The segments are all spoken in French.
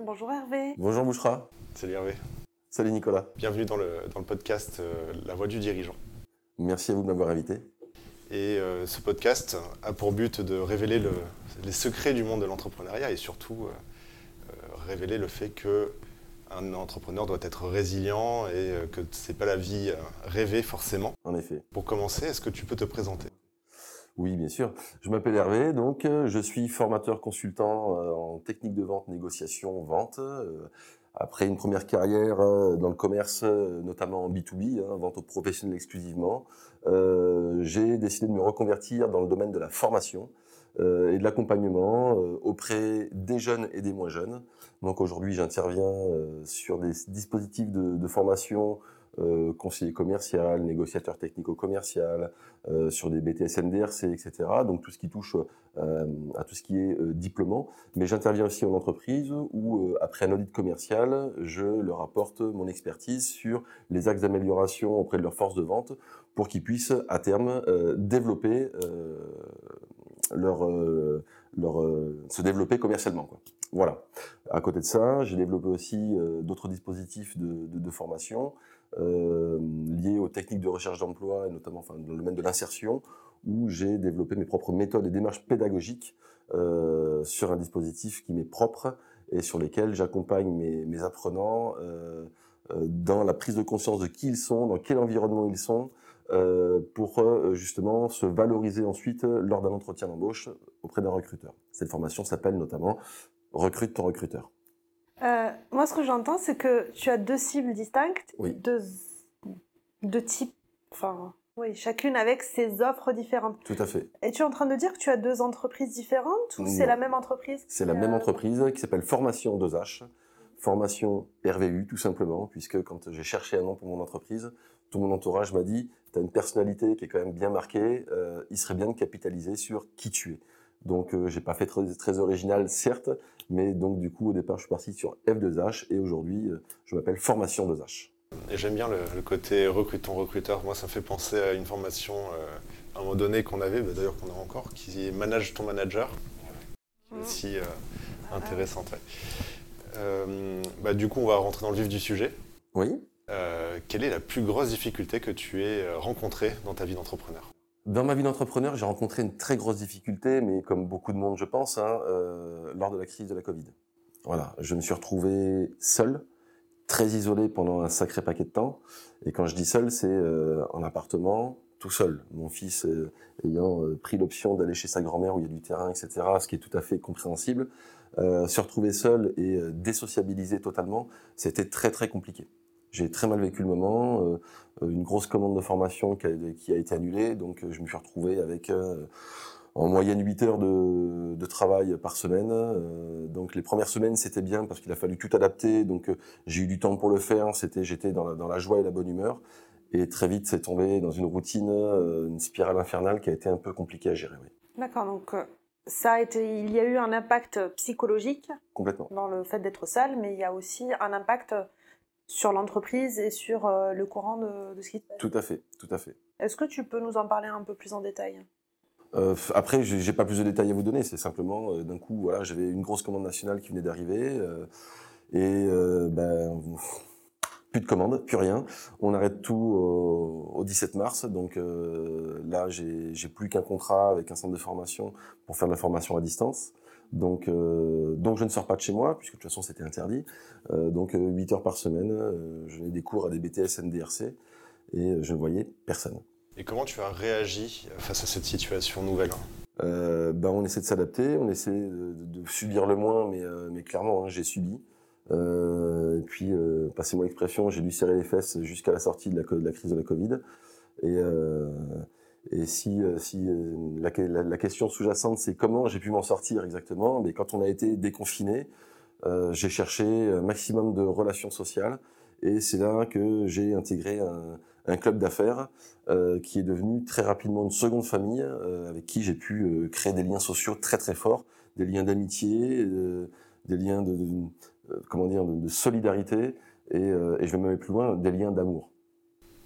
Bonjour Hervé. Bonjour Bouchra. Salut Hervé. Salut Nicolas. Bienvenue dans le, dans le podcast euh, La Voix du dirigeant. Merci à vous de m'avoir invité. Et euh, ce podcast a pour but de révéler le- les secrets du monde de l'entrepreneuriat et surtout euh, révéler le fait que un entrepreneur doit être résilient et euh, que c'est pas la vie rêvée forcément. En effet. Pour commencer, est-ce que tu peux te présenter? Oui, bien sûr. Je m'appelle Hervé, donc euh, je suis formateur consultant euh, en technique de vente, négociation, vente. Euh, Après une première carrière dans le commerce, notamment en B2B, hein, vente aux professionnels exclusivement, j'ai décidé de me reconvertir dans le domaine de la formation et de l'accompagnement auprès des jeunes et des moins jeunes. Donc aujourd'hui, j'interviens sur des dispositifs de formation euh, conseiller commercial, négociateur technico-commercial, euh, sur des BTS NDRC, etc. Donc tout ce qui touche euh, à tout ce qui est diplômant. Mais j'interviens aussi en entreprise où, après un audit commercial, je leur apporte mon expertise sur les axes d'amélioration auprès de leur force de vente pour qu'ils puissent à terme développer leur, se développer commercialement. Voilà. À côté de ça, j'ai développé aussi euh, d'autres dispositifs de, formation euh, liés aux techniques de recherche d'emploi et notamment dans le domaine de l'insertion, où j'ai développé mes propres méthodes et démarches pédagogiques euh, sur un dispositif qui m'est propre et sur lesquels j'accompagne mes, apprenants dans la prise de conscience de qui ils sont, dans quel environnement ils sont, pour justement se valoriser ensuite lors d'un entretien d'embauche auprès d'un recruteur. Cette formation s'appelle notamment Recrute ton recruteur. Euh, moi, ce que j'entends, c'est que tu as deux cibles distinctes, Oui. deux, deux types, enfin, oui, chacune avec ses offres différentes. Tout à fait. Et tu es en train de dire que tu as deux entreprises différentes ou c'est la même entreprise C'est la même entreprise qui s'appelle Formation 2H, Formation RVU tout simplement, puisque quand j'ai cherché un nom pour mon entreprise, tout mon entourage m'a dit, tu as une personnalité qui est quand même bien marquée, euh, il serait bien de capitaliser sur qui tu es. Donc euh, j'ai pas fait très, très original certes, mais donc du coup au départ je suis parti sur F2H et aujourd'hui euh, je m'appelle Formation 2H. Et j'aime bien le, le côté recrute ton recruteur. Moi, ça me fait penser à une formation euh, à un moment donné qu'on avait, bah, d'ailleurs qu'on a encore, qui est Manage ton manager. Qui est Mhm. aussi euh, intéressante. ouais. Euh, bah, du coup, on va rentrer dans le vif du sujet. Oui. Euh, quelle est la plus grosse difficulté que tu aies rencontrée dans ta vie d'entrepreneur? Dans ma vie d'entrepreneur, j'ai rencontré une très grosse difficulté, mais comme beaucoup de monde, je pense, hein, euh, lors de la crise de la Covid. Voilà, je me suis retrouvé seul, très isolé pendant un sacré paquet de temps. Et quand je dis seul, c'est euh, en appartement, tout seul. Mon fils euh, ayant euh, pris l'option d'aller chez sa grand-mère où il y a du terrain, etc., ce qui est tout à fait compréhensible. Se retrouver seul et désociabilisé totalement, c'était très très compliqué. J'ai très mal vécu le moment. euh, euh, une grosse commande de formation qui a, qui a été annulée, donc euh, je me suis retrouvé avec euh, en moyenne 8 heures de, de travail par semaine. Euh, donc les premières semaines c'était bien parce qu'il a fallu tout adapter, donc j'ai eu du temps pour le faire. C'était j'étais dans la, dans la joie et la bonne humeur. Et très vite c'est tombé dans une routine, une spirale infernale qui a été un peu compliquée à gérer. Oui. D'accord, donc ça a été, il y a eu un impact psychologique Complètement. dans le fait d'être seul, mais il y a aussi un impact sur l'entreprise et sur euh, le courant de, de ce qui se passe. Tout à fait, tout à fait. Est-ce que tu peux nous en parler un peu plus en détail? Euh, après, j'ai j'ai pas plus de détails à vous donner. C'est simplement euh, d'un coup, voilà, j'avais une grosse commande nationale qui venait d'arriver euh, et ben plus de commandes, plus rien. On arrête tout au, au 17 mars. Donc là, j'ai j'ai plus qu'un contrat avec un centre de formation pour faire de la formation à distance. Donc, euh, donc je ne sors pas de chez moi puisque de toute façon c'était interdit. Euh, donc euh, 8 heures par semaine, euh, je donnais des cours à des BTS NDRC et euh, je ne voyais personne. Et comment tu as réagi face à cette situation nouvelle? Euh, ben on essaie de s'adapter, on essaie de, subir le moins, mais, euh, mais clairement, hein, j'ai subi. Euh, et puis, euh, passez-moi l'expression, j'ai dû serrer les fesses jusqu'à la sortie de la, de la crise de la Covid. Et, euh, et si, euh, euh, la, question sous-jacente, c'est comment j'ai pu m'en sortir exactement, mais quand on a été déconfiné, euh, j'ai cherché un maximum de relations sociales. Et c'est là que j'ai intégré un, club d'affaires qui est devenu très rapidement une seconde famille avec qui j'ai pu créer des liens sociaux très très forts, des liens d'amitié, des liens de, comment dire de, solidarité et je vais même aller plus loin, des liens d'amour.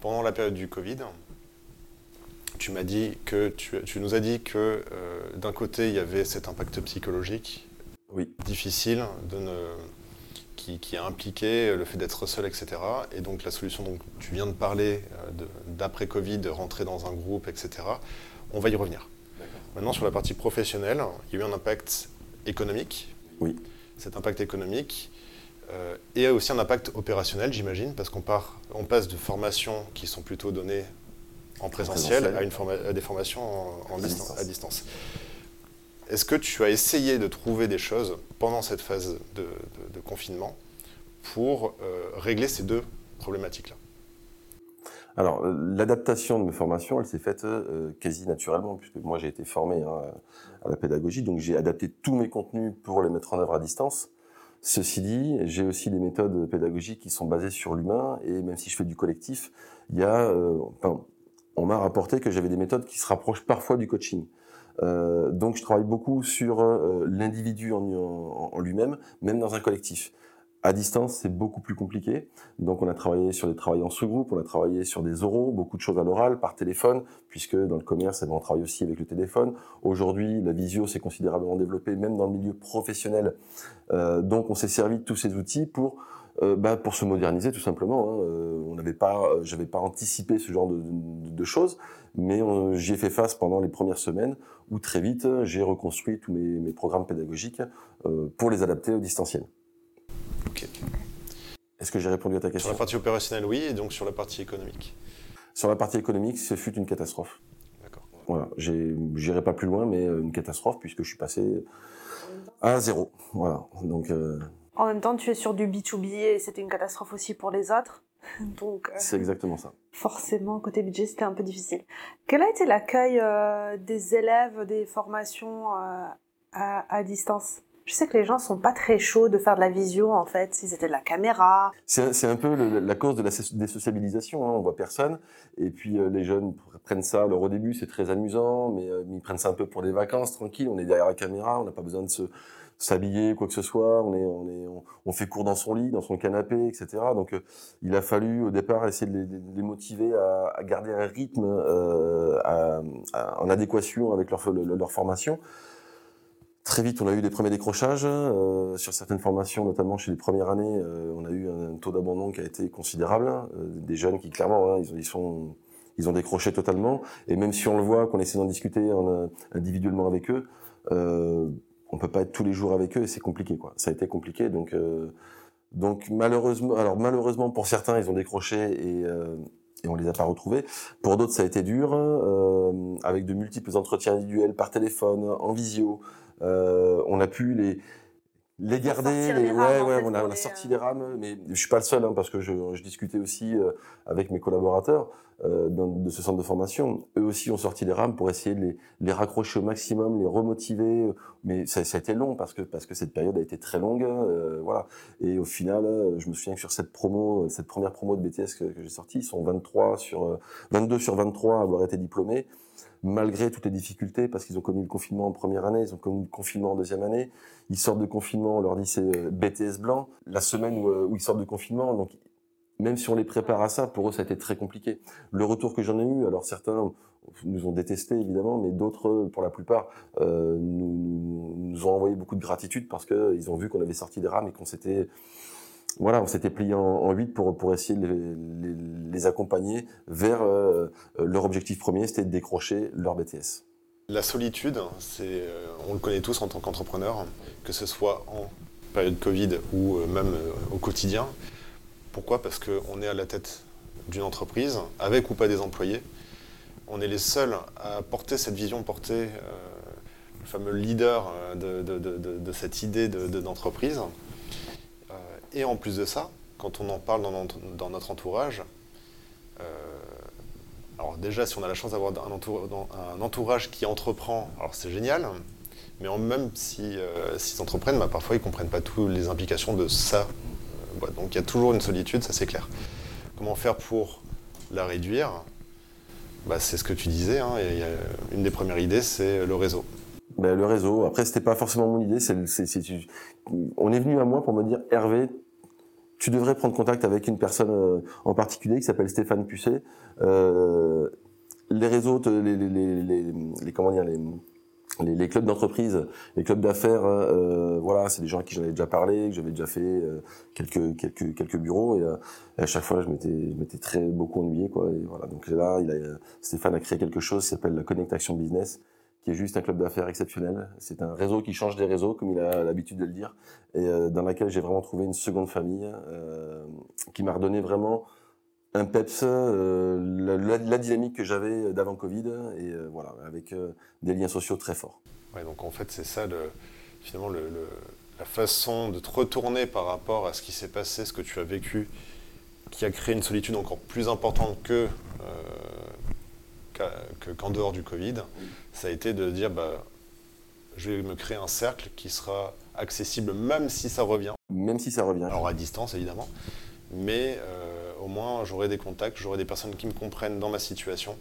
Pendant la période du Covid, tu m'as dit que tu, tu nous as dit que euh, d'un côté il y avait cet impact psychologique Oui. difficile de ne qui, qui, a impliqué le fait d'être seul, etc. Et donc la solution dont tu viens de parler, d'après Covid, de rentrer dans un groupe, etc., on va y revenir. Maintenant, sur la partie professionnelle, il y a eu un impact économique. Oui. Cet impact économique euh, et aussi un impact opérationnel, j'imagine, parce qu'on on passe de formations qui sont plutôt données en présentiel, À, une des formations en, à, distance. Est-ce que tu as essayé de trouver des choses pendant cette phase de, confinement pour euh, régler ces deux problématiques-là? Alors, euh, l'adaptation de mes formations, elle s'est faite euh, quasi naturellement, puisque moi j'ai été formé hein, à la pédagogie, donc j'ai adapté tous mes contenus pour les mettre en œuvre à distance. Ceci dit, j'ai aussi des méthodes pédagogiques qui sont basées sur l'humain, et même si je fais du collectif, il y a, euh, on m'a rapporté que j'avais des méthodes qui se rapprochent parfois du coaching. Euh, donc je travaille beaucoup sur l'individu en, en lui-même, même dans un collectif. À distance, c'est beaucoup plus compliqué. Donc, on a travaillé sur des travails en sous-groupe, on a travaillé sur des oraux, beaucoup de choses à l'oral, par téléphone, puisque dans le commerce, eh ben, on travaille aussi avec le téléphone. Aujourd'hui, la visio s'est considérablement développée, même dans le milieu professionnel. Euh, donc, on s'est servi de tous ces outils pour euh, bah, pour se moderniser tout simplement. Hein. Euh, on n'avait pas, j'avais pas anticipé ce genre de, de, de choses, mais j'y ai fait face pendant les premières semaines où très vite j'ai reconstruit tous mes, mes programmes pédagogiques pour les adapter au distanciel. Est-ce que j'ai répondu à ta question? Sur la partie opérationnelle, oui, et donc sur la partie économique Sur la partie économique, ce fut une catastrophe. D'accord. Voilà, j'irai pas plus loin, mais euh, une catastrophe puisque je suis passé à zéro. Voilà, donc. Euh, en même temps, tu es sur du B2B et c'était une catastrophe aussi pour les autres. Donc, euh, c'est exactement ça. Forcément, côté budget, c'était un peu difficile. Quel a été l'accueil des élèves des formations à, à distance? Je sais que les gens sont pas très chauds de faire de la visio en fait, si c'était de la caméra. C'est un peu la cause de la désociabilisation, hein. on voit personne. Et puis euh, les jeunes prennent ça, alors au début c'est très amusant, mais euh, ils prennent ça un peu pour des vacances, tranquille, on est derrière la caméra, on n'a pas besoin de se s'habiller, quoi que ce soit, on, est, on, est, on, fait court dans son lit, dans son canapé, etc. Donc euh, il a fallu au départ essayer de les, motiver à, à, garder un rythme à, en adéquation avec leur, leur formation. Très vite, on a eu des premiers décrochages euh, sur certaines formations, notamment chez les premières années. Euh, on a eu un, taux d'abandon qui a été considérable. Euh, des jeunes qui, clairement, hein, ils, ils, sont, ils ont décroché totalement. Et même si on le voit, qu'on essaie d'en discuter en, individuellement avec eux, on peut pas être tous les jours avec eux et c'est compliqué. Quoi. Ça a été compliqué. Donc, donc malheureusement, alors malheureusement pour certains, ils ont décroché et et on les a pas retrouvés. Pour d'autres, ça a été dur, avec de multiples entretiens individuels par téléphone, en visio, euh, on a pu les les garder, les, ouais, ouais, on a, on a, sorti les rames, mais je suis pas le seul, hein, parce que je, je, discutais aussi euh, avec mes collaborateurs euh, de ce centre de formation. Eux aussi ont sorti les rames pour essayer de les, les raccrocher au maximum, les remotiver. Mais ça, ça, a été long parce que parce que cette période a été très longue, euh, voilà. Et au final, euh, je me souviens que sur cette promo, cette première promo de BTS que, que j'ai sortie, ils sont 23 sur 22 sur 23 à avoir été diplômés malgré toutes les difficultés, parce qu'ils ont connu le confinement en première année, ils ont connu le confinement en deuxième année, ils sortent de confinement, on leur dit c'est euh, BTS blanc, la semaine euh, où, ils sortent de confinement, donc même si on les prépare à ça, pour eux ça a été très compliqué. Le retour que j'en ai eu, alors certains nous ont détestés évidemment, mais d'autres, pour la plupart, euh, nous, nous, ont envoyé beaucoup de gratitude parce qu'ils ont vu qu'on avait sorti des rames et qu'on s'était voilà, on s'était plié en, huit pour, pour essayer de les, accompagner vers euh, leur objectif premier, c'était de décrocher leur BTS. La solitude, c'est, euh, on le connaît tous en tant qu'entrepreneur, que ce soit en période Covid ou euh, même au quotidien. Pourquoi? Parce qu'on est à la tête d'une entreprise, avec ou pas des employés. On est les seuls à porter cette vision, porter le fameux leader de, de, de, de cette idée d'entreprise. Et en plus de ça, quand on en parle dans notre, entourage, euh, alors déjà, si on a la chance d'avoir un, entourage qui entreprend, alors c'est génial, mais même s'ils si, euh, entreprennent, bah, parfois ils ne comprennent pas toutes les implications de ça. Euh, donc il y a toujours une solitude, ça c'est clair. Comment faire pour la réduire? Bah, C'est ce que tu disais, hein, une des premières idées, c'est le réseau. Ben, le réseau. Après, c'était pas forcément mon idée. On est venu à moi pour me dire, Hervé, tu devrais prendre contact avec une personne euh, en particulier qui s'appelle Stéphane Pusset. Euh, les réseaux, les, les, les, les, comment dire, les, les, clubs d'entreprise, les clubs d'affaires, euh, voilà, c'est des gens à qui j'en avais déjà parlé, que j'avais déjà fait euh, quelques quelques quelques bureaux et, à chaque fois je m'étais je m'étais très beaucoup ennuyé quoi. Et voilà, donc là, il a, Stéphane a créé quelque chose qui s'appelle la Connect Action Business, qui est juste un club d'affaires exceptionnel. C'est un réseau qui change des réseaux, comme il a l'habitude de le dire, et dans laquelle j'ai vraiment trouvé une seconde famille qui m'a redonné vraiment un peps, euh, la, dynamique que j'avais d'avant Covid, et euh, voilà, avec euh, des liens sociaux très forts. Ouais, donc en fait, c'est ça, le, finalement, le, la façon de te retourner par rapport à ce qui s'est passé, ce que tu as vécu, qui a créé une solitude encore plus importante que qu'en dehors du Covid, ça a été de dire bah, je vais me créer un cercle qui sera accessible même si ça revient. Même si ça revient. Alors à distance évidemment, mais au moins j'aurai des contacts, j'aurai des personnes qui me comprennent dans ma situation.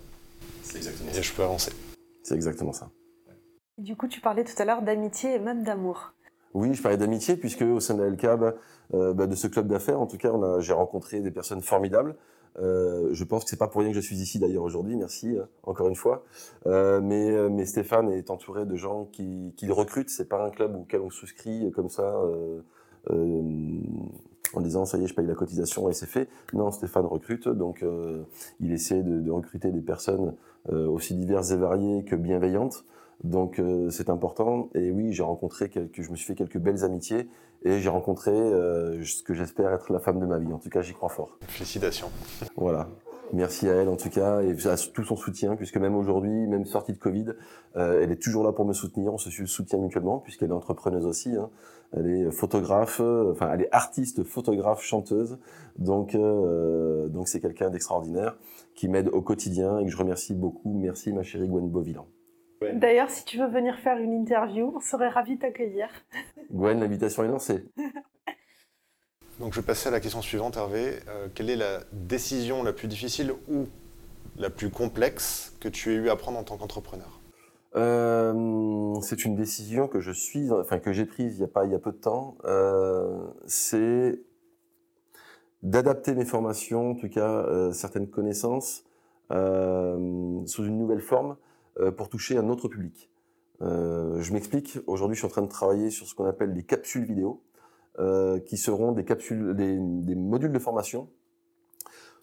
Exactement et je peux avancer. C'est exactement ça. Du coup, tu parlais tout à l'heure d'amitié et même d'amour. Oui, je parlais d'amitié puisque au sein de la LCAB, euh, bah, de ce club d'affaires, en tout cas, j'ai rencontré des personnes formidables. Euh, je pense que c'est pas pour rien que je suis ici d'ailleurs aujourd'hui. Merci euh, encore une fois. mais, mais Stéphane est entouré de gens qui, qui le recrutent. C'est pas un club auquel on souscrit comme ça en disant ça y est, je paye la cotisation et c'est fait. Non, Stéphane recrute, donc euh, il essaie de, recruter des personnes euh, aussi diverses et variées que bienveillantes. Donc euh, c'est important. Et oui, j'ai rencontré quelques, je me suis fait quelques belles amitiés et j'ai rencontré ce que j'espère être la femme de ma vie. En tout cas, j'y crois fort. Félicitations. Voilà. Merci à elle en tout cas et à tout son soutien puisque même aujourd'hui, même sortie de Covid, euh, elle est toujours là pour me soutenir. On se soutient mutuellement puisqu'elle est entrepreneuse aussi. Hein. Elle est photographe, euh, enfin elle est artiste, photographe, chanteuse. Donc euh, donc c'est quelqu'un d'extraordinaire qui m'aide au quotidien et que je remercie beaucoup. Merci ma chérie Gwen D'ailleurs, si tu veux venir faire une interview, on serait ravis de t'accueillir. Gwen, l'invitation est lancée. Donc je vais passer à la question suivante, Hervé. Euh, quelle est la décision la plus difficile ou la plus complexe que tu aies eu à prendre en tant qu'entrepreneur? Euh, c'est une décision que je suis, enfin que j'ai prise il y a pas il y a peu de temps. Euh, c'est d'adapter mes formations, en tout cas certaines connaissances, sous une nouvelle forme pour toucher un autre public. je m'explique. Aujourd'hui, je suis en train de travailler sur ce qu'on appelle les capsules vidéo. Euh, qui seront des capsules, des, des, modules de formation,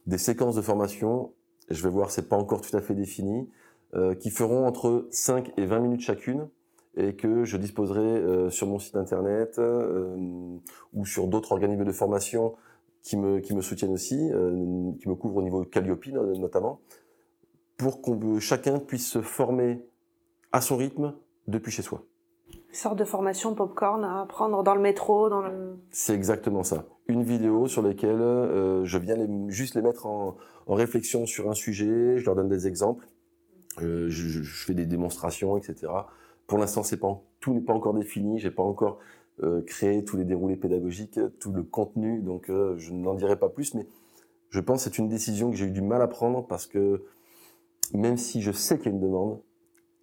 des séquences de formation. Je vais voir, c'est pas encore tout à fait défini, euh, qui feront entre 5 et 20 minutes chacune et que je disposerai euh, sur mon site internet euh, ou sur d'autres organismes de formation qui me, qui me soutiennent aussi, euh, qui me couvrent au niveau Calliope notamment, pour que chacun puisse se former à son rythme depuis chez soi sorte de formation popcorn à prendre dans le métro, dans le... C'est exactement ça. Une vidéo sur laquelle euh, je viens juste les mettre en, en, réflexion sur un sujet, je leur donne des exemples, euh, je, je, fais des démonstrations, etc. Pour l'instant, c'est pas tout n'est pas encore défini, j'ai pas encore euh, créé tous les déroulés pédagogiques, tout le contenu, donc je n'en dirai pas plus, mais je pense que c'est une décision que j'ai eu du mal à prendre parce que même si je sais qu'il y a une demande,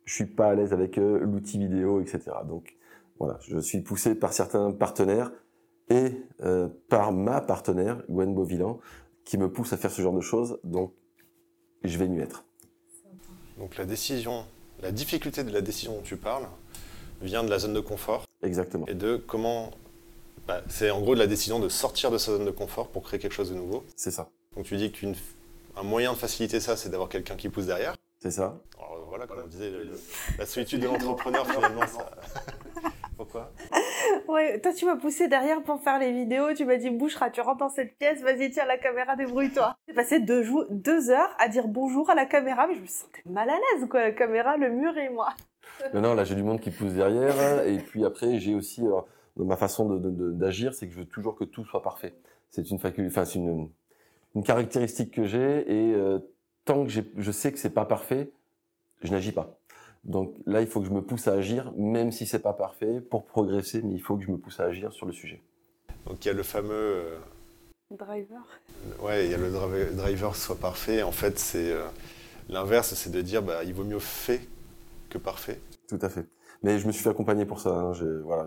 je suis pas à l'aise avec euh, l'outil vidéo, etc. Donc voilà, je suis poussé par certains partenaires et euh, par ma partenaire, Gwen Beauvillan, qui me pousse à faire ce genre de choses. Donc je vais m'y mettre. Donc la décision, la difficulté de la décision dont tu parles vient de la zone de confort. Exactement. Et de comment. Bah, c'est en gros de la décision de sortir de sa zone de confort pour créer quelque chose de nouveau. C'est ça. Donc tu dis qu'un moyen de faciliter ça, c'est d'avoir quelqu'un qui pousse derrière. C'est ça voilà, comme on disait, la solitude de l'entrepreneur, finalement, ça... Pourquoi? Ouais, toi, tu m'as poussé derrière pour faire les vidéos. Tu m'as dit, Bouchera, tu rentres dans cette pièce, vas-y, tiens la caméra, débrouille-toi. J'ai passé deux, deux heures à dire bonjour à la caméra, mais je me sentais mal à l'aise, quoi. La caméra, le mur et moi. non, non, là, j'ai du monde qui pousse derrière. Et puis après, j'ai aussi, euh, ma façon d'agir, c'est que je veux toujours que tout soit parfait. C'est une faculté, enfin, c'est une, une caractéristique que j'ai. Et euh, tant que je sais que c'est pas parfait, je n'agis pas. Donc là, il faut que je me pousse à agir, même si c'est pas parfait, pour progresser, mais il faut que je me pousse à agir sur le sujet. Donc il y a le fameux euh, driver. Ouais, il y a le driver soit parfait. En fait, c'est euh, l'inverse, c'est de dire bah il vaut mieux fait que parfait. Tout à fait. Mais je me suis fait accompagner pour ça. Hein. J'ai voilà,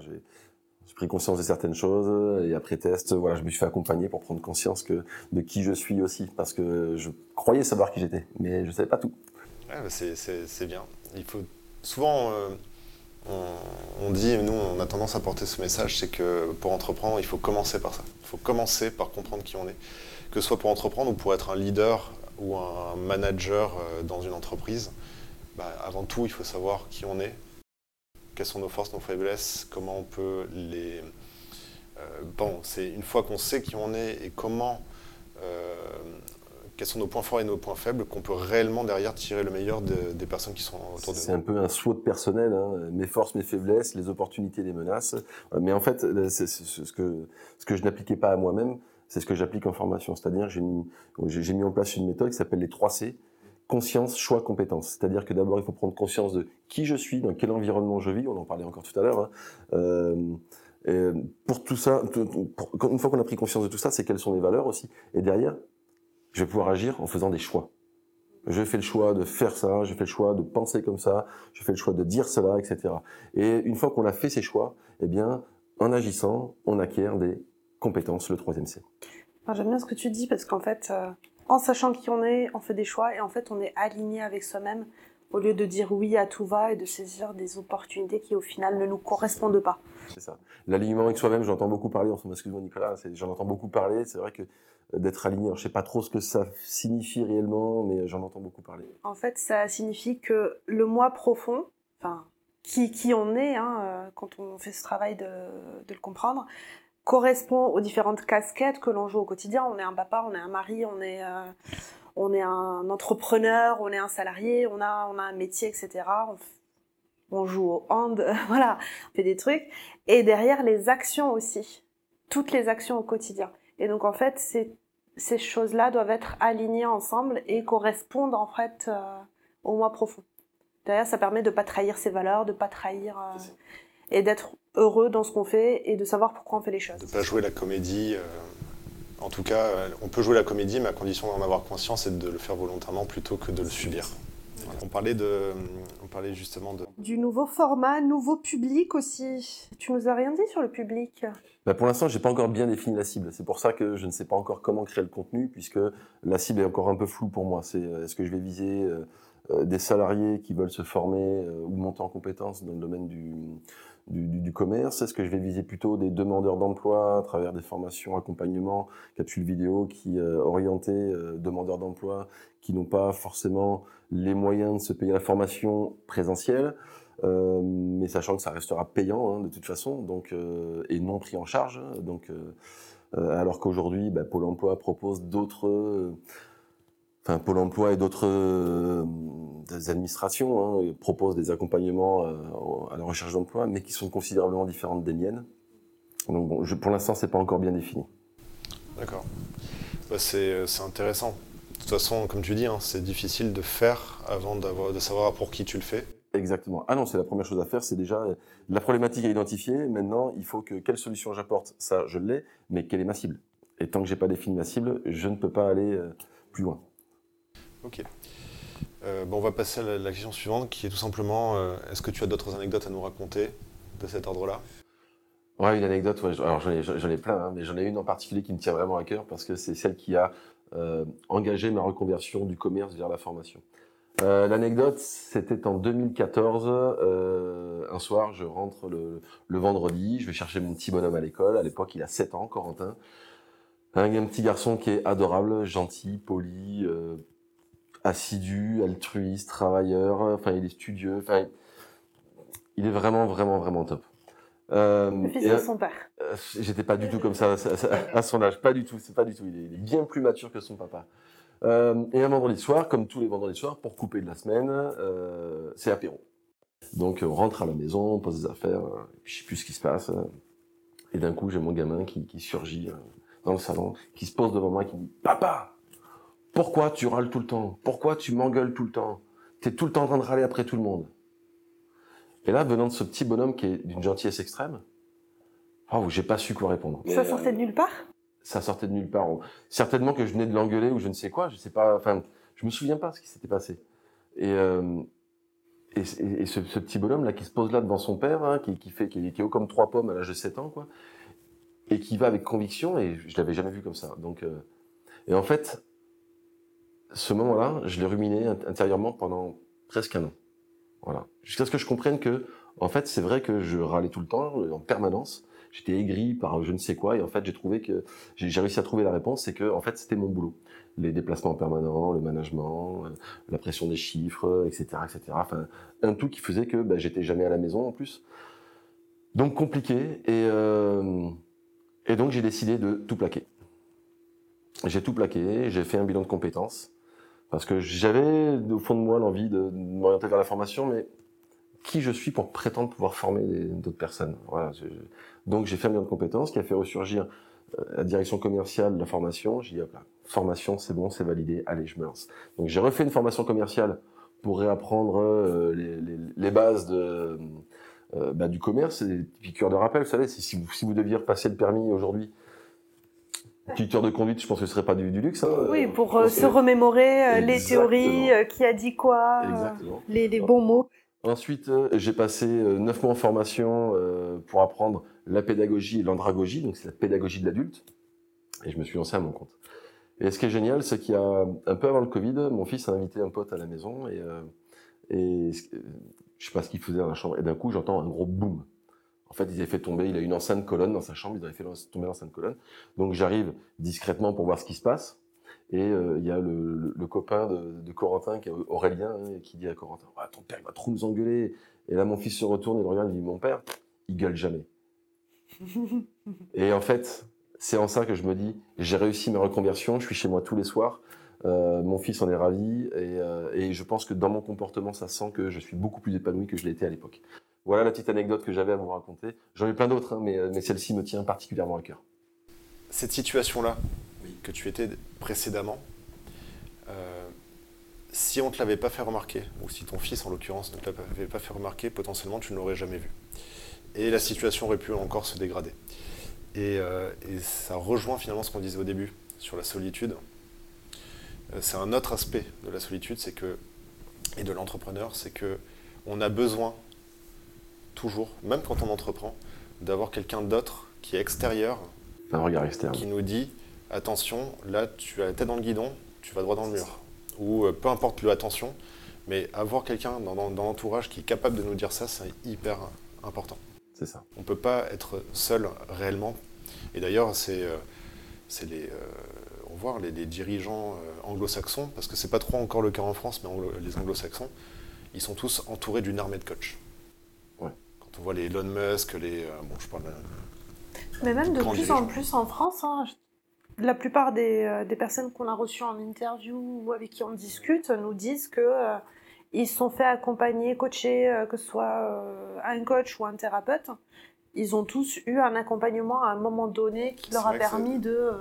j'ai pris conscience de certaines choses et après test, voilà, je me suis fait accompagner pour prendre conscience que de qui je suis aussi, parce que je croyais savoir qui j'étais, mais je savais pas tout. C'est bien. Il faut souvent, euh, on, dit, nous, on a tendance à porter ce message, c'est que pour entreprendre, il faut commencer par ça. Il faut commencer par comprendre qui on est. Que ce soit pour entreprendre ou pour être un leader ou un manager euh, dans une entreprise, bah, avant tout, il faut savoir qui on est, quelles sont nos forces, nos faiblesses, comment on peut les... Euh, bon, c'est une fois qu'on sait qui on est et comment... Euh, quels sont nos points forts et nos points faibles, qu'on peut réellement derrière tirer le meilleur des personnes qui sont autour de nous. C'est un peu un SWOT personnel, hein. mes forces, mes faiblesses, les opportunités, les menaces. Mais en fait, c'est ce que, ce que je n'appliquais pas à moi-même, c'est ce que j'applique en formation. C'est-à-dire, j'ai mis, mis en place une méthode qui s'appelle les 3 C conscience, choix, compétence. C'est-à-dire que d'abord, il faut prendre conscience de qui je suis, dans quel environnement je vis. On en parlait encore tout à l'heure. Hein. Euh, pour tout ça, une fois qu'on a pris conscience de tout ça, c'est quelles sont les valeurs aussi. Et derrière, je vais pouvoir agir en faisant des choix. Je fais le choix de faire ça, je fais le choix de penser comme ça, je fais le choix de dire cela, etc. Et une fois qu'on a fait ces choix, eh bien, en agissant, on acquiert des compétences, le troisième C. J'aime bien ce que tu dis parce qu'en fait, euh, en sachant qui on est, on fait des choix et en fait on est aligné avec soi-même au lieu de dire oui à tout va et de saisir des opportunités qui au final ne nous correspondent pas. C'est ça. L'alignement avec soi-même, j'entends beaucoup parler, en ce moment, excuse-moi Nicolas, j'en entends beaucoup parler, c'est vrai que euh, d'être aligné, alors, je sais pas trop ce que ça signifie réellement, mais j'en entends beaucoup parler. En fait, ça signifie que le moi profond, enfin, qui, qui on est, hein, euh, quand on fait ce travail de, de le comprendre, correspond aux différentes casquettes que l'on joue au quotidien. On est un papa, on est un mari, on est, euh, on est un entrepreneur, on est un salarié, on a, on a un métier, etc. On, joue au hand, voilà, on fait des trucs. Et derrière, les actions aussi. Toutes les actions au quotidien. Et donc, en fait, ces choses-là doivent être alignées ensemble et correspondent, en fait, euh, au moi profond. Derrière, ça permet de pas trahir ses valeurs, de pas trahir... Euh, et d'être heureux dans ce qu'on fait et de savoir pourquoi on fait les choses. De pas jouer la comédie. Euh, en tout cas, euh, on peut jouer la comédie, mais à condition d'en avoir conscience et de le faire volontairement plutôt que de le subir. On parlait de, on parlait justement de du nouveau format, nouveau public aussi. Tu nous as rien dit sur le public? Bah Pour l'instant, j'ai pas encore bien défini la cible. C'est pour ça que je ne sais pas encore comment créer le contenu, puisque la cible est encore un peu floue pour moi. C'est euh, est-ce que je vais viser des salariés qui veulent se former ou monter en compétences dans le domaine du du, commerce Est-ce que je vais viser plutôt des demandeurs d'emploi à travers des formations, accompagnement, capsules vidéo qui euh, euh, demandeurs d'emploi qui n'ont pas forcément les moyens de se payer la formation présentielle, euh, mais sachant que ça restera payant hein, de toute façon, donc et non pris en charge. Donc, alors qu'aujourd'hui, bah, Pôle Emploi propose d'autres enfin, Pôle emploi et d'autres euh, administrations hein, proposent des accompagnements euh, à la recherche d'emploi, mais qui sont considérablement différentes des miennes. Donc bon, je, pour l'instant, c'est pas encore bien défini. D'accord. Bah, c'est intéressant. De toute façon, comme tu dis, hein, c'est difficile de faire avant de savoir pour qui tu le fais. Exactement. Ah non, c'est la première chose à faire, c'est déjà la problématique à identifier. Maintenant, il faut que quelle solution j'apporte, ça je l'ai, mais quelle est ma cible? Et tant que j'ai pas défini ma cible, je ne peux pas aller euh, plus loin. Euh, bon, on va passer à la, question suivante qui est tout simplement euh, est-ce que tu as d'autres anecdotes à nous raconter de cet ordre-là? Ouais, une anecdote, alors j'en ai, plein, hein, mais j'en ai une en particulier qui me tient vraiment à cœur parce que c'est celle qui a euh, engagé ma reconversion du commerce vers la formation. L'anecdote, c'était en 2014. un soir, je rentre le, vendredi, je vais chercher mon petit bonhomme à l'école. À l'époque, il a 7 ans, Corentin. Un petit garçon qui est adorable, gentil, poli, assidu, altruiste, travailleur, enfin il est studieux, enfin il est vraiment vraiment vraiment top. Euh, le fils de son père. Euh, j'étais pas du tout comme ça à, son âge, pas du tout, c'est pas du tout. Il est, bien plus mature que son papa. Euh, et un vendredi soir, comme tous les vendredis soirs, pour couper de la semaine, c'est apéro. Donc on rentre à la maison, on pose des affaires, je sais plus ce qui se passe. et d'un coup, j'ai mon gamin qui, qui surgit dans le salon, qui se pose devant moi, qui dit "Papa, pourquoi tu râles tout le temps? Pourquoi tu m'engueules tout le temps? Tu es tout le temps en train de râler après tout le monde. Et là, venant de ce petit bonhomme qui est d'une gentillesse extrême, oh, j'ai pas su quoi répondre. Ça sortait de nulle part? Ça sortait de nulle part. Certainement que je venais de l'engueuler ou je ne sais quoi. Je sais pas. Enfin, je me souviens pas ce qui s'était passé. Et, euh, et, ce, petit bonhomme là qui se pose là devant son père, hein, qui, qui, fait, qui, est haut comme trois pommes à l'âge de 7 ans, quoi, et qui va avec conviction. Et je l'avais jamais vu comme ça. Donc, euh, et en fait, ce moment-là, je l'ai ruminé intérieurement pendant presque un an. Voilà. Jusqu'à ce que je comprenne que, En fait, c'est vrai que je râlais tout le temps, en permanence. J'étais aigri par je ne sais quoi, et en fait, j'ai trouvé que j'ai réussi à trouver la réponse, c'est que en fait, c'était mon boulot. Les déplacements permanents, le management, euh, la pression des chiffres, etc., etc. Enfin, un tout qui faisait que bah, j'étais jamais à la maison en plus. Donc compliqué, et, euh, et donc j'ai décidé de tout plaquer. J'ai tout plaqué, j'ai fait un bilan de compétences parce que j'avais au fond de moi l'envie de m'orienter vers la formation, mais qui je suis pour prétendre pouvoir former d'autres personnes? Voilà. Donc j'ai fait un bilan de compétences qui a fait ressurgir euh, la direction commerciale de la formation. J'ai dit hop là, formation, c'est bon, c'est validé, allez, je me lance. Donc j'ai refait une formation commerciale pour réapprendre euh, les, bases euh, bah, du commerce, et des piqûres de rappel. Vous savez, si vous, si vous deviez repasser le permis aujourd'hui, tuteur de conduite, je pense que ce serait pas du, du luxe. Hein. Oui, pour euh, se remémorer les théories, qui a dit quoi, les, les bons mots. Ensuite, euh, j'ai passé euh, neuf mois en formation euh, pour apprendre la pédagogie et l'andragogie, donc c'est la pédagogie de l'adulte. Et je me suis lancé à mon compte. Et ce qui est génial, c'est qu'il y a un peu avant le Covid, mon fils a invité un pote à la maison et, et je sais pas ce qu'il faisait dans la chambre. Et d'un coup, j'entends un gros boom. En fait, ils avaient fait tomber, il a une enceinte colonne dans sa chambre, ils avaient fait tomber l'enceinte colonne. Donc j'arrive discrètement pour voir ce qui se passe. Et euh, il y a le, le, copain de, de, Corentin, qui est Aurélien, hein, qui dit à Corentin Ton père il va trop nous engueuler. Et là, mon fils se retourne et le regarde et dit Mon père, il gueule jamais. et en fait, c'est en ça que je me dis J'ai réussi ma reconversion, je suis chez moi tous les soirs. Euh, mon fils en est ravi et, euh, et, je pense que dans mon comportement, ça sent que je suis beaucoup plus épanoui que je l'étais à l'époque. Voilà la petite anecdote que j'avais à vous raconter. J'en ai plein d'autres, hein, mais, mais celle-ci me tient particulièrement à cœur. Cette situation-là, que tu étais précédemment, euh, si on ne te l'avait pas fait remarquer, ou si ton fils en l'occurrence ne te l'avait pas fait remarquer, potentiellement tu ne l'aurais jamais vu. Et la situation aurait pu encore se dégrader. Et, euh, ça rejoint finalement ce qu'on disait au début sur la solitude. Euh, c'est un autre aspect de la solitude, c'est que et de l'entrepreneur, c'est que on a besoin toujours, même quand on entreprend, d'avoir quelqu'un d'autre qui est extérieur, un regard externe, qui nous dit attention, là tu as la tête dans le guidon, tu vas droit dans le mur. Ou euh, peu importe le attention, mais avoir quelqu'un dans, l'entourage qui est capable de nous dire ça, c'est hyper important. C'est ça. On ne peut pas être seul réellement. Et d'ailleurs, c'est euh, les, euh, on voit les, dirigeants anglo-saxons, parce que c'est pas trop encore le cas en France, mais les anglo-saxons, ils sont tous entourés d'une armée de coachs. Quand on voit les Elon Musk, les. bon, je parle. Mais même de plus en plus en France, hein, la plupart euh, des, personnes qu'on a reçues en interview ou avec qui on discute nous disent que euh, ils se sont fait accompagner, coacher, euh, que ce soit un coach ou un thérapeute. Ils ont tous eu un accompagnement à un moment donné qui leur a permis de.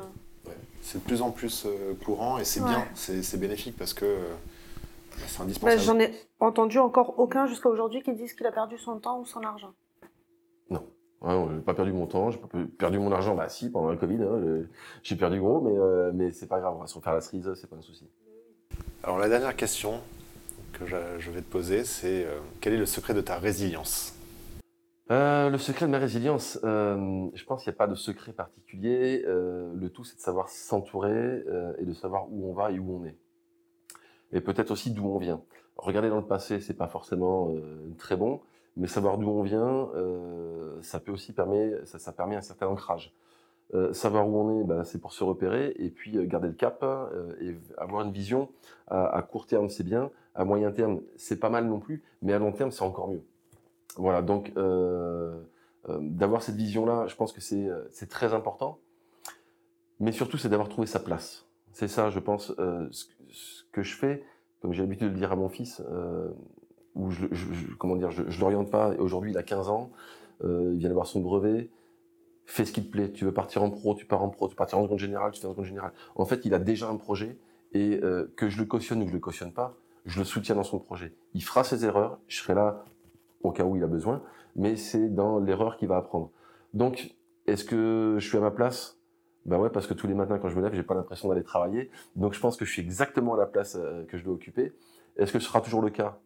C'est de plus en plus courant et c'est bien, c'est bénéfique parce que c'est indispensable. J'en ai entendu encore aucun jusqu'à aujourd'hui qui disent qu'il a perdu son temps ou son argent. Ouais, j'ai pas perdu mon temps, j'ai pas perdu mon argent. Bah si, pendant le Covid, hein, j'ai perdu gros, mais, euh, mais c'est pas grave, on va se faire la cerise, c'est pas un souci. Alors la dernière question que je vais te poser, c'est euh, quel est le secret de ta résilience? Euh, Le secret de ma résilience, euh, je pense qu'il n'y a pas de secret particulier. Euh, le tout, c'est de savoir s'entourer et de savoir où on va et où on est. Et peut-être aussi d'où on vient. Regarder dans le passé, c'est pas forcément très bon mais savoir d'où on vient, euh, ça peut aussi permettre, ça, permet un certain ancrage. Euh, savoir où on est, bah, c'est pour se repérer et puis euh, garder le cap euh, et avoir une vision à, à court terme, c'est bien. À moyen terme, c'est pas mal non plus, mais à long terme, c'est encore mieux. Voilà, donc euh, d'avoir cette vision-là, je pense que c'est très important. Mais surtout, c'est d'avoir trouvé sa place. C'est ça, je pense, ce, ce, que je fais, comme j'ai l'habitude de le dire à mon fils où je, je, comment dire, je, je l'oriente pas. Aujourd'hui, il a 15 ans, euh, il vient d'avoir son brevet. Fais ce qui te plaît. Tu veux partir en pro, tu pars en pro. Tu veux partir en seconde générale, tu fais en seconde générale. En fait, il a déjà un projet et euh, que je le cautionne ou que je le cautionne pas, je le soutiens dans son projet. Il fera ses erreurs. Je serai là au cas où il a besoin, mais c'est dans l'erreur qu'il va apprendre. Donc, est-ce que je suis à ma place? Ben ouais, parce que tous les matins quand je me lève, j'ai pas l'impression d'aller travailler. Donc, je pense que je suis exactement à la place euh, que je dois occuper. Est-ce que ce sera toujours le cas?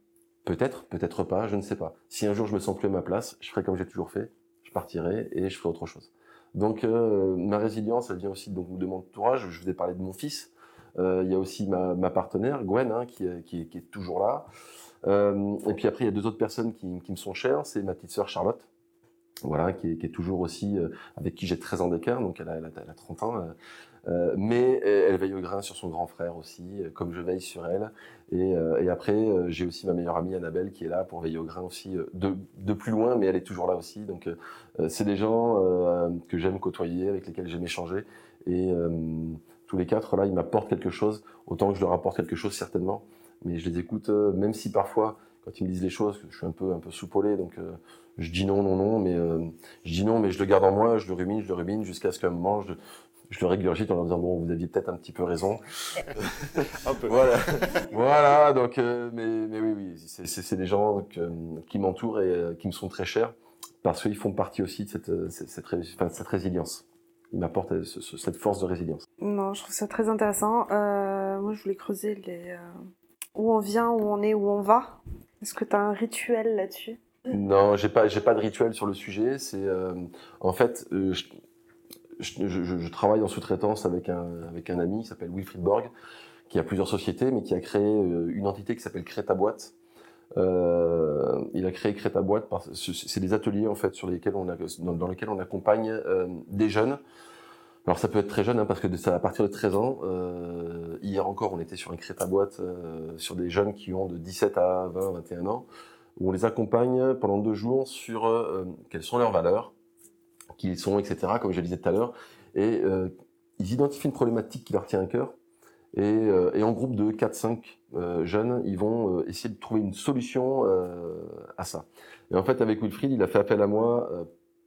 Peut-être, peut-être pas, je ne sais pas. Si un jour je me sens plus à ma place, je ferai comme j'ai toujours fait, je partirai et je ferai autre chose. Donc euh, ma résilience, elle vient aussi donc de mon entourage. Je vous ai parlé de mon fils. Euh, il y a aussi ma, partenaire Gwen hein, qui, est toujours là. et puis après, il y a deux autres personnes qui, qui me sont chères. C'est ma petite sœur Charlotte, voilà, qui est, toujours aussi avec qui j'ai 13 ans d'écart, donc elle a, elle, a, elle a 30 ans. Euh, mais elle veille au grain sur son grand frère aussi, comme je veille sur elle. Et, et après, j'ai aussi ma meilleure amie Annabelle qui est là pour veiller au grain aussi, de, de plus loin, mais elle est toujours là aussi. Donc, c'est des gens que j'aime côtoyer, avec lesquels j'aime échanger. Et tous les quatre, là, ils m'apportent quelque chose, autant que je leur apporte quelque chose, certainement. Mais je les écoute, euh, même si parfois, quand ils me disent les choses, je suis un peu, un peu soupolé, donc euh, je dis non, non, non, mais euh, je dis non, mais je le garde en moi, je le rumine, je le rumine, jusqu'à ce qu'à un moment, je, je le régurgite en leur disant bon, vous aviez peut-être un petit peu raison. un peu. Voilà, voilà. Donc, mais, mais oui, oui, c'est des gens qui m'entourent et qui me sont très chers parce qu'ils font partie aussi de cette, cette, cette, cette résilience il m'apporte euh, cette force de résilience. Non, je trouve ça très intéressant. Euh, moi, je voulais creuser les, euh, où on vient, où on est, où on va. Est-ce que tu as un rituel là-dessus? Non, j'ai pas, j'ai pas de rituel sur le sujet. C'est en fait, je, je, travaille en sous-traitance avec un, avec un ami qui s'appelle Wilfried Borg, qui a plusieurs sociétés, mais qui a créé une entité qui s'appelle Créta Boîte. Euh, il a créé Créta Boîte. C'est des ateliers en fait sur lesquels on dans, lesquels on accompagne euh, des jeunes. Alors ça peut être très jeune hein, parce que c'est à partir de 13 ans. Euh, hier encore, on était sur un Créta Boîte euh, sur des jeunes qui ont de 17 à 20, 21 ans, où on les accompagne pendant deux jours sur euh, quelles sont leurs valeurs, qui ils sont, etc. Comme je le disais tout à l'heure, et ils identifient une problématique qui leur tient à cœur et, en groupe de 4-5 euh, jeunes, ils vont essayer de trouver une solution à ça. Et en fait, avec Wilfried, il a fait appel à moi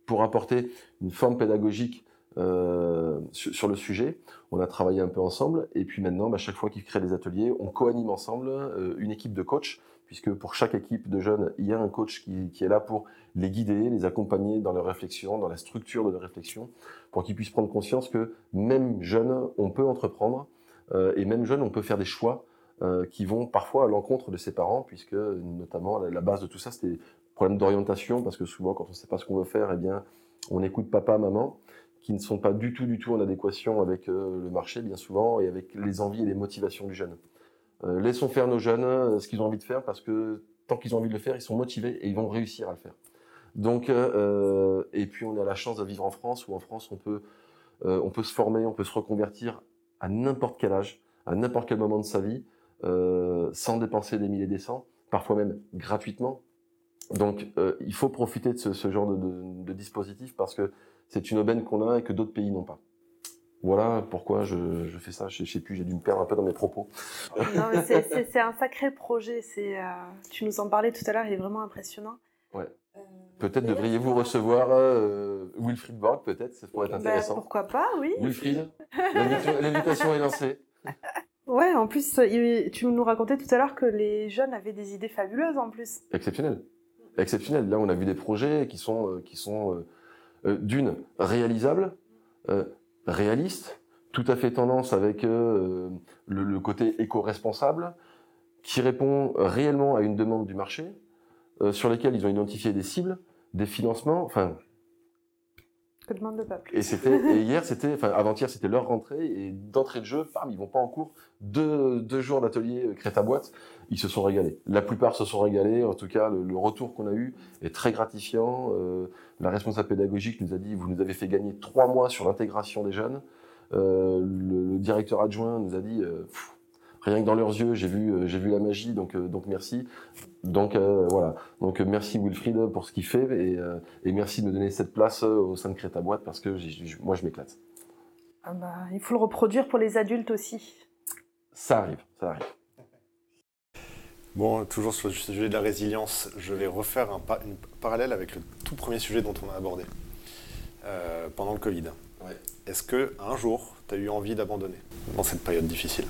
pour apporter une forme pédagogique euh, sur, le sujet. On a travaillé un peu ensemble et puis maintenant, bah, chaque fois qu'il crée des ateliers, on co-anime ensemble euh, une équipe de coachs, puisque pour chaque équipe de jeunes, il y a un coach qui, est là pour les guider, les accompagner dans leur réflexion, dans la structure de leur réflexion, pour qu'ils puissent prendre conscience que même jeunes, on peut entreprendre euh, et même jeune, on peut faire des choix qui vont parfois à l'encontre de ses parents, puisque notamment la, base de tout ça, c'était problème d'orientation, parce que souvent, quand on ne sait pas ce qu'on veut faire, eh bien, on écoute papa, maman, qui ne sont pas du tout, du tout en adéquation avec euh, le marché, bien souvent, et avec les envies et les motivations du jeune. Euh, laissons faire nos jeunes euh, ce qu'ils ont envie de faire, parce que tant qu'ils ont envie de le faire, ils sont motivés et ils vont réussir à le faire. Donc, et puis on a la chance de vivre en France, où en France on peut, on peut se former, on peut se reconvertir à n'importe quel âge, à n'importe quel moment de sa vie, sans dépenser des milliers des cents, parfois même gratuitement. Donc, il faut profiter de ce, genre de, dispositif parce que c'est une aubaine qu'on a et que d'autres pays n'ont pas. Voilà pourquoi je, je, fais ça. Je, je sais plus, j'ai dû me perdre un peu dans mes propos. Non, mais c'est un sacré projet. C'est, euh, tu nous en parlais tout à l'heure, il est vraiment impressionnant. Ouais. Euh, peut-être devriez-vous recevoir euh, Wilfried Borg, peut-être, ça pourrait être ben, intéressant. Pourquoi pas, oui. Wilfried, l'invitation est lancée. Ouais, en plus, tu nous racontais tout à l'heure que les jeunes avaient des idées fabuleuses en plus. Exceptionnel. Exceptionnel. Là, on a vu des projets qui sont, qui sont d'une, réalisables, euh, réalistes, tout à fait tendance avec euh, le, le, côté éco-responsable, qui répond réellement à une demande du marché, euh, sur lesquels ils ont identifié des cibles, des financements, enfin. Que demande le peuple. Et c'était, et hier, c'était, enfin, avant-hier, c'était leur rentrée, et d'entrée de jeu, bam, ils vont pas en cours. Deux, deux jours d'atelier euh, Créta Boîte, ils se sont régalés. La plupart se sont régalés, en tout cas, le, le retour qu'on a eu est très gratifiant. Euh, la responsable pédagogique nous a dit, vous nous avez fait gagner trois mois sur l'intégration des jeunes. Euh, le, le, directeur adjoint nous a dit, euh, pff, rien que dans leurs yeux, j'ai vu, euh, j'ai vu la magie, donc, donc merci. Donc voilà, donc merci Wilfried pour ce qu'il fait et, et, merci de me donner cette place au sein de Créta Boîte parce que moi je m'éclate. Ah bah, il faut le reproduire pour les adultes aussi. Ça arrive, ça arrive. Bon, toujours sur le sujet de la résilience, je vais refaire un, pa une parallèle avec le tout premier sujet dont on a abordé euh, pendant le Covid. Ouais. Est-ce que un jour, tu as eu envie d'abandonner dans cette période difficile?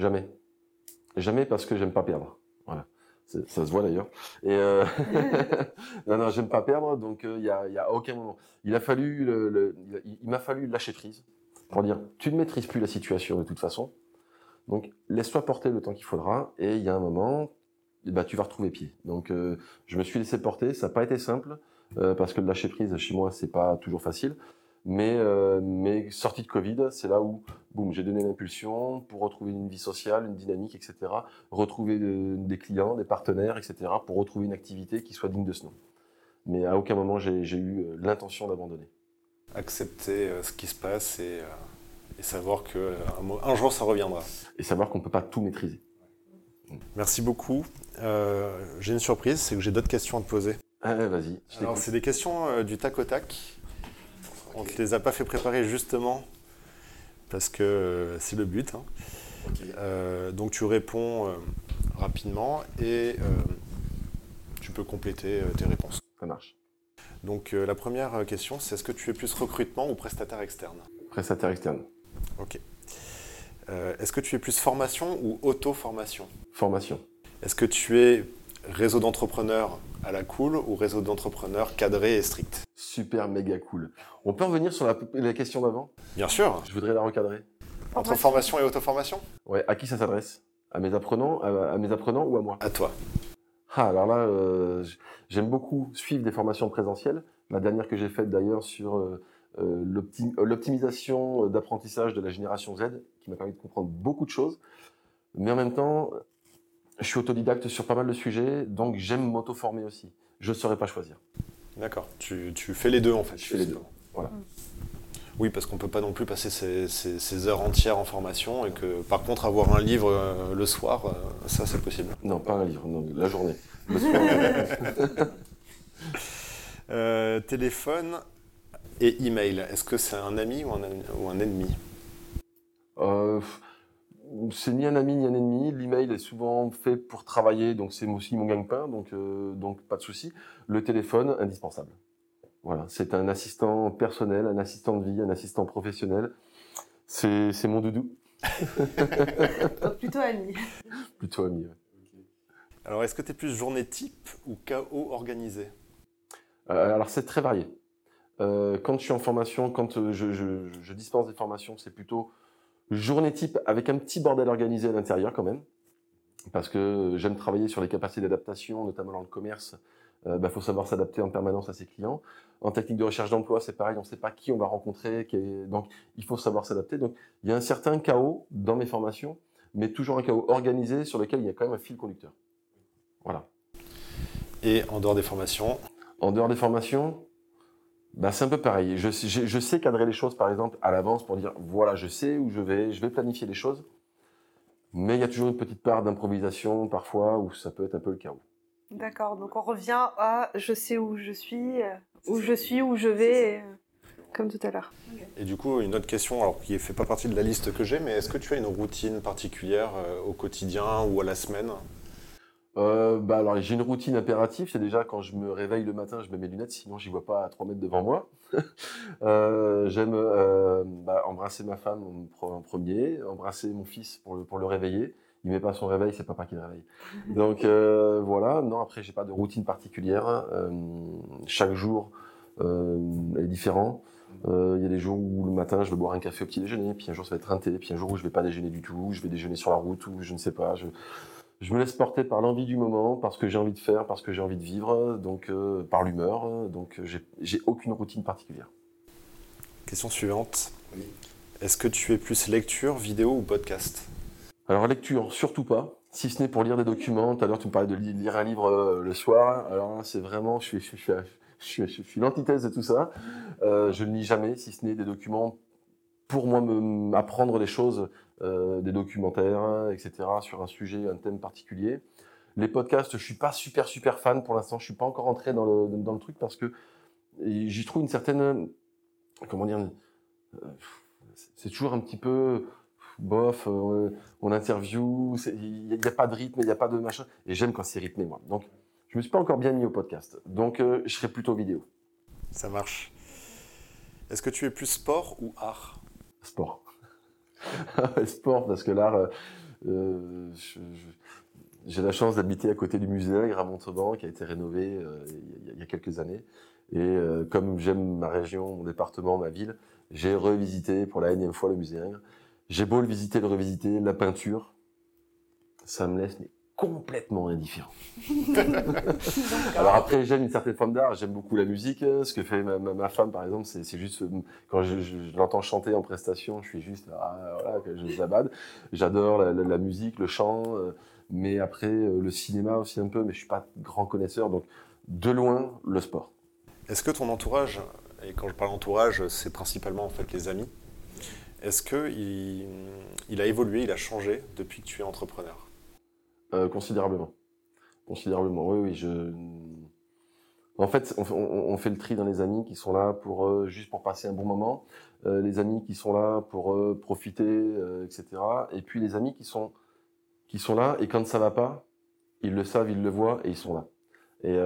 Jamais. Jamais parce que j'aime pas perdre. Voilà. Ça se voit d'ailleurs. Et euh... non, non, j'aime pas perdre, donc il euh, y, a, y, a, aucun moment. Il a fallu, le, le, il m'a fallu lâcher prise pour dire, tu ne maîtrises plus la situation de toute façon, donc laisse-toi porter le temps qu'il faudra, et il y a un moment, bah, tu vas retrouver pied. Donc euh, je me suis laissé porter, ça n'a pas été simple, euh, parce que le lâcher prise chez moi, c'est pas toujours facile, mais, euh, mais sortie de Covid, c'est là où boum, j'ai donné l'impulsion pour retrouver une vie sociale, une dynamique, etc. Retrouver de- des clients, des partenaires, etc. pour retrouver une activité qui soit digne de ce nom. Mais à aucun moment j'ai eu l'intention d'abandonner. Accepter ce qui se passe et, et savoir que euh, un, jour ça reviendra. Et savoir qu'on ne peut pas tout maîtriser. Merci beaucoup. Euh, j'ai une surprise, c'est que j'ai d'autres questions à te poser. Ah, vas-y, Alors, c'est des questions euh, du tac au tac. On ne te les a pas fait préparer justement parce que euh, c'est le but. hein. Donc tu réponds rapidement et tu peux compléter tes réponses. Ça marche. Donc la première question, c'est est-ce que tu es plus recrutement ou prestataire externe? Prestataire externe. Ok. Euh, est-ce que tu es plus formation ou auto-formation? Formation. Est-ce que tu es réseau d'entrepreneurs à la cool ou réseau d'entrepreneurs cadré et strict? Super méga cool. On peut revenir sur la, la question d'avant? Bien sûr. Je voudrais la recadrer. Entre formation et auto-formation? Ouais, à qui ça s'adresse? À mes apprenants, à, à mes apprenants ou à moi? À toi. Ah, alors là, euh, j'aime beaucoup suivre des formations présentielles. La dernière que j'ai faite d'ailleurs sur euh, l'optimisation d'apprentissage de la génération Z, qui m'a permis de comprendre beaucoup de choses. Mais en même temps, je suis autodidacte sur pas mal de sujets, donc j'aime m'auto-former aussi. Je ne saurais pas choisir. D'accord. Tu, tu fais les deux en fait. Je fais les deux. Voilà. Oui, parce qu'on peut pas non plus passer ces heures entières en formation et que par contre avoir un livre euh, le soir, euh, ça c'est possible. Non, pas un livre, non, la journée. Le soir, Euh, téléphone et email, est-ce que c'est un ami ou un, ou un ennemi? Euh, c'est ni un ami ni un ennemi. L'email est souvent fait pour travailler, donc c'est aussi mon gagne-pain, donc, euh, donc pas de souci. Le téléphone, indispensable. Voilà, c'est un assistant personnel, un assistant de vie, un assistant professionnel. C'est c'est mon doudou, Donc plutôt ami. plutôt ami. ouais. Alors est-ce que tu es plus journée type ou chaos organisé Euh, alors c'est très varié. Euh, quand je suis en formation, quand euh, je, je- je dispense des formations, c'est plutôt journée type avec un petit bordel organisé à l'intérieur quand même, parce que j'aime travailler sur les capacités d'adaptation, notamment dans le commerce. Il faut savoir s'adapter en permanence à ses clients. En technique de recherche d'emploi, c'est pareil, on ne sait pas qui on va rencontrer, qui est- donc il faut savoir s'adapter. Donc il y a un certain chaos dans mes formations, mais toujours un chaos organisé sur lequel il y a quand même un fil conducteur. Voilà. Et en dehors des formations, En dehors des formations, bah, c'est un peu pareil. Je, sais- je, je sais cadrer les choses, par exemple, à l'avance pour dire, voilà, je sais où je vais, je vais planifier les choses. Mais il y a toujours une petite part d'improvisation, parfois, où ça peut être un peu le chaos. D'accord, donc on revient à je sais où je suis, euh, où je suis, où je vais, euh, comme tout à l'heure. et du coup une autre question, alors qui ne fait pas partie de la liste que j'ai, mais est-ce que tu as une routine particulière euh, au quotidien ou à la semaine? Euh, bah, alors, j'ai une routine impérative. C'est déjà quand je me réveille le matin, je mets mes lunettes, sinon j'y vois pas à 3 mètres devant moi. Euh, J'aime euh, bah, embrasser ma femme en pre- en premier, embrasser mon fils pour le, pour le réveiller. Il met pas son réveil, c'est papa qui le réveille. Donc euh, voilà. Non, après j'ai pas de routine particulière. Euh, chaque jour euh, est différent. Il y a des jours où le matin je vais boire un café au petit déjeuner, puis un jour ça va être un thé, puis un jour où je vais pas déjeuner du tout, je vais déjeuner sur la route ou je ne sais pas. Je, je me laisse porter par l'envie du moment, parce que j'ai envie de faire, parce que j'ai envie de vivre, donc euh, par l'humeur. Donc j'ai- aucune routine particulière. Question suivante. Est-ce que tu es plus lecture, vidéo ou podcast? Alors lecture, surtout pas. Si ce n'est pour lire des documents. Tout à l'heure, tu me parlais de li- lire un livre euh, le soir. Alors là, c'est vraiment, je suis, je suis, je suis, je suis, je suis l'antithèse de tout ça. Euh, je ne lis jamais, si ce n'est des documents pour moi me m'apprendre des choses, euh, des documentaires, etc. sur un sujet, un thème particulier. Les podcasts, je suis pas super super fan pour l'instant. Je suis pas encore entré dans le dans le truc parce que j'y trouve une certaine, comment dire, euh, c'est toujours un petit peu bof. euh, on interview, il n'y a, pas de rythme, il n'y a pas de machin. Et j'aime quand c'est rythmé, moi. Donc, je me suis pas encore bien mis au podcast. Donc, je serai plutôt vidéo. Ça marche. Est-ce que tu es plus sport ou art? Sport. Sport, parce que là, euh, euh, j'ai la chance d'habiter à côté du musée Ingres à Montauban, qui a été rénové euh, il y a- quelques années. Et euh, comme j'aime ma région, mon département, ma ville, j'ai revisité pour la énième fois le musée Ingres. J'ai beau le visiter, le revisiter, la peinture, ça me laisse complètement indifférent. Alors après, j'aime une certaine forme d'art, j'aime beaucoup la musique. Ce que fait ma, femme, par exemple, c'est juste quand je, l'entends chanter en prestation, je suis juste ah, voilà, je zabade. J'adore la, musique, le chant, euh, mais après euh, le cinéma aussi un peu, mais je suis pas grand connaisseur, donc de loin le sport. Est-ce que ton entourage, et quand je parle entourage, c'est principalement en fait les amis, est-ce que il a évolué, il a changé depuis que tu es entrepreneur? Euh, considérablement. Considérablement, oui, oui. En fait, on, fait le tri dans les amis qui sont là pour euh, juste pour passer un bon moment, euh, les amis qui sont là pour profiter, etc. Et puis les amis qui sont qui sont là et quand ça va pas, ils le savent, ils le voient et ils sont là. Et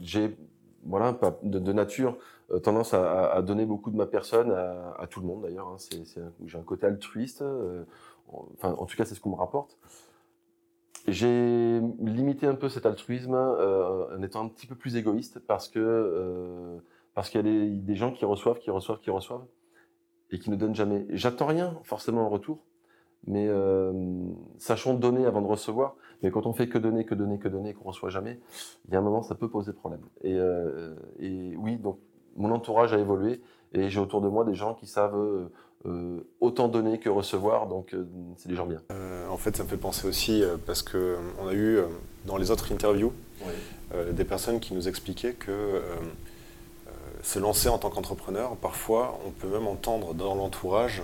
j'ai voilà de, nature tendance à, donner beaucoup de ma personne à, tout le monde d'ailleurs. Hein. j'ai un côté altruiste. enfin, en tout cas, c'est ce qu'on me rapporte. J'ai limité un peu cet altruisme euh, en étant un petit peu plus égoïste parce que euh, parce qu'il y a des, gens qui reçoivent, qui reçoivent, qui reçoivent et qui ne donnent jamais. J'attends rien forcément en retour, mais euh, sachons donner avant de recevoir. Mais quand on fait que donner, que donner, que donner, qu'on reçoit jamais, il y a un moment ça peut poser problème. Et, euh, et oui, donc mon entourage a évolué et j'ai autour de moi des gens qui savent euh, autant donner que recevoir, donc euh, c'est des gens bien. Euh, en fait, ça me fait penser aussi, parce qu'on a eu dans les autres interviews des personnes qui nous expliquaient que se lancer en tant qu'entrepreneur, parfois on peut même entendre dans l'entourage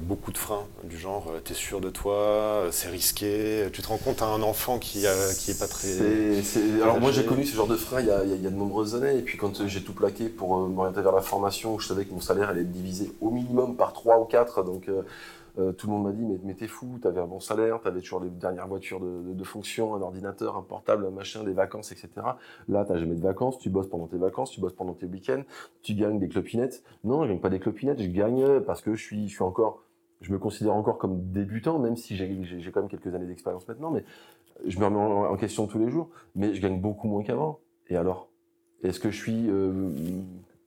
beaucoup de freins, du genre euh, t'es sûr de toi, euh, c'est risqué, tu te rends compte à un enfant qui, est pas très. Alors moi j'ai connu ce genre de freins il y, a, il y, a, de nombreuses années, et puis quand j'ai tout plaqué pour m'orienter vers la formation, où je savais que mon salaire allait être divisé au minimum par 3 ou 4, donc euh, tout le monde m'a dit mais, t'es fou, t'avais un bon salaire, t'avais toujours les dernières voitures de, fonction, un ordinateur, un portable, un machin, des vacances, etc. Là, t'as jamais de vacances, tu bosses pendant tes vacances, tu bosses pendant tes week-ends, tu gagnes des clopinettes. Non, je gagne pas des clopinettes, je gagne parce que je suis, je suis encore, je me considère encore comme débutant, même si j'ai quand même quelques années d'expérience maintenant, mais je me remets en, question tous les jours, mais je gagne beaucoup moins qu'avant. Et alors Est-ce que je suis euh,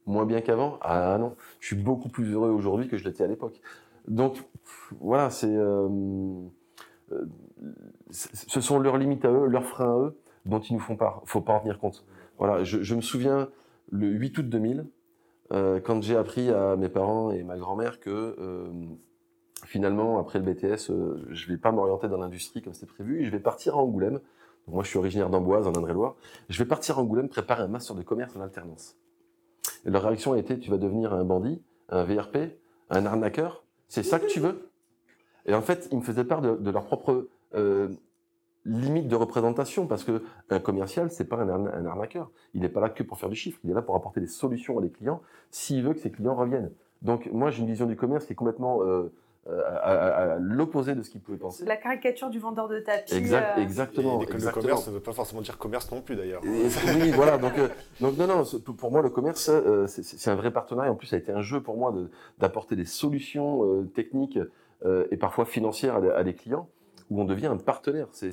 moins bien qu'avant? Ah non, je suis beaucoup plus heureux aujourd'hui que je l'étais à l'époque. Donc voilà, c'est euh, euh, ce sont leurs limites à eux, leurs freins à eux, dont ils nous font pas, faut pas en tenir compte. Voilà, je, me souviens le 8 août 2000, euh, quand j'ai appris à mes parents et ma grand-mère que euh, finalement, après le BTS, euh, je vais pas m'orienter dans l'industrie comme c'était prévu, et je vais partir à Angoulême. Moi, je suis originaire d'Amboise, en Indre-et-Loire. Je vais partir à Angoulême préparer un master de commerce en alternance. Et leur réaction a été, tu vas devenir un bandit, un VRP, un arnaqueur, c'est ça que tu veux? Et en fait, ils me faisaient part de, leur propre euh, limite de représentation, parce que un commercial, c'est pas un, arnaqueur. Il n'est pas là que pour faire du chiffre. Il est là pour apporter des solutions à des clients s'il veut que ses clients reviennent. Donc moi, j'ai une vision du commerce qui est complètement euh, à, l'opposé de ce qu'il pouvait penser. La caricature du vendeur de tapis. Exact, euh, Exactement. Et le commerce ne veut pas forcément dire commerce non plus d'ailleurs. oui, voilà. Donc, euh, donc non, non. Pour moi, le commerce, euh, c'est un vrai partenariat. En plus, ça a été un jeu pour moi d'apporter des solutions techniques et parfois financières à, des clients où on devient un partenaire. C'est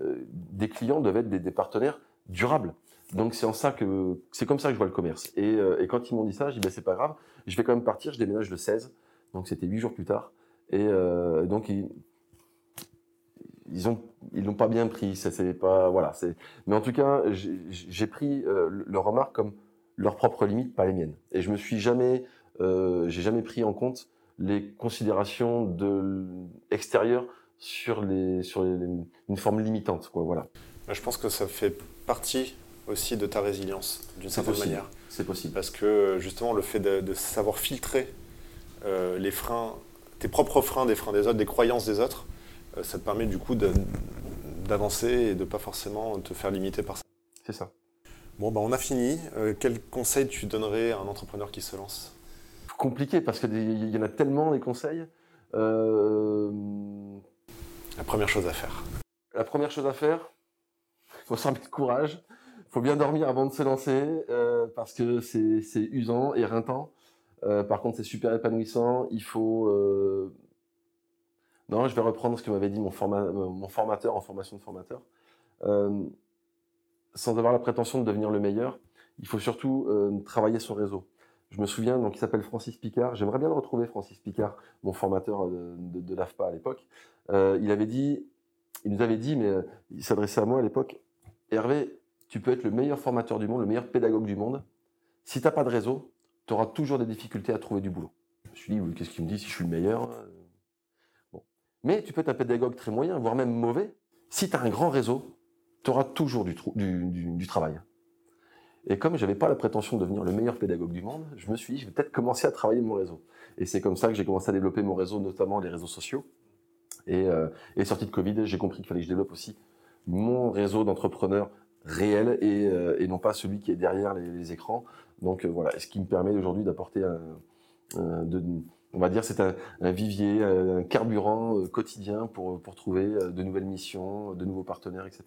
des clients doivent être des, partenaires durables. Donc c'est en ça que c'est comme ça que je vois le commerce. Et, et quand ils m'ont dit ça, j'ai dit ben, c'est pas grave, je vais quand même partir, je déménage le 16. Donc c'était huit jours plus tard. Et euh, donc ils, ils ont ils l'ont pas bien pris. Ça c'est pas voilà. C'est mais en tout cas j'ai pris euh, leur remarque comme leur propre limite, pas les miennes. Et je me suis jamais euh, j'ai jamais pris en compte les considérations de extérieures sur les sur une forme limitante quoi voilà. Je pense que ça fait partie aussi de ta résilience d'une certaine manière. C'est possible. Parce que justement le fait de, de savoir filtrer euh, les freins, tes propres freins, des freins des autres, des croyances des autres, euh, ça te permet du coup d'avancer et de pas forcément te faire limiter par ça. C'est ça. Bon, bah on a fini. Euh, quel conseil tu donnerais à un entrepreneur qui se lance? Compliqué parce qu'il y en a tellement des conseils. La première chose à faire. La première chose à faire, il faut s'en mettre courage. Il faut bien dormir avant de se lancer parce que c'est usant, et éreintant. Euh, par contre, c'est super épanouissant. Il faut. Euh... Non, je vais reprendre ce que m'avait dit mon, formateur en formation de formateur. Euh, sans avoir la prétention de devenir le meilleur, il faut surtout travailler son réseau. Je me souviens, donc il s'appelle Francis Picard. J'aimerais bien le retrouver, Francis Picard, mon formateur de, de, l'AFPA à l'époque. Il avait dit il nous avait dit, mais il s'adressait à moi à l'époque, Hervé, tu peux être le meilleur formateur du monde, le meilleur pédagogue du monde. Si tu n'as pas de réseau, tu auras toujours des difficultés à trouver du boulot. Je me suis dit, qu'est-ce qu'il me dit si je suis le meilleur bon. Mais tu peux être un pédagogue très moyen, voire même mauvais. Si tu as un grand réseau, tu auras toujours du, travail. Et comme je n'avais pas la prétention de devenir le meilleur pédagogue du monde, je me suis dit, je vais peut-être commencer à travailler mon réseau. Et c'est comme ça que j'ai commencé à développer mon réseau, notamment les réseaux sociaux. Et, euh, et sortie de Covid, j'ai compris qu'il fallait que je développe aussi mon réseau d'entrepreneurs réel et, euh, et, non pas celui qui est derrière les, écrans. Donc euh, voilà, ce qui me permet aujourd'hui d'apporter un, de, on va dire, c'est un, un, vivier, un carburant quotidien pour, pour trouver de nouvelles missions, de nouveaux partenaires, etc.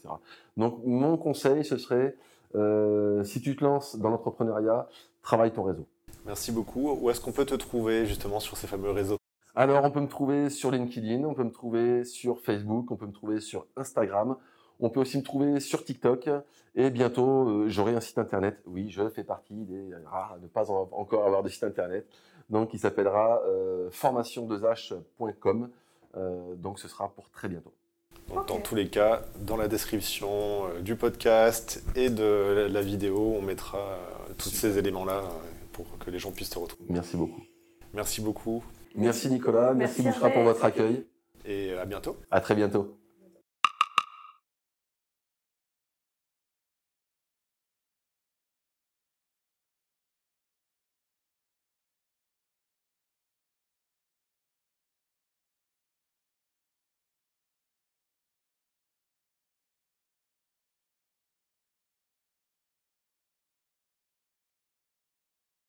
Donc mon conseil, ce serait, euh, si tu te lances dans l'entrepreneuriat, travaille ton réseau. Merci beaucoup. Où est-ce qu'on peut te trouver justement sur ces fameux réseaux? Alors, on peut me trouver sur LinkedIn, on peut me trouver sur Facebook, on peut me trouver sur Instagram, on peut aussi me trouver sur TikTok et bientôt euh, j'aurai un site internet. Oui, je fais partie des rares à ne pas encore avoir de site internet. Donc, il s'appellera euh, formation2h.com. Euh, donc, ce sera pour très bientôt. Dans tous les cas, dans la description euh, du podcast et de la, vidéo, on mettra tous ces éléments-là pour que les gens puissent te retrouver. Merci beaucoup. Merci beaucoup. Merci Nicolas, merci, merci pour votre accueil. Et à bientôt. À très bientôt.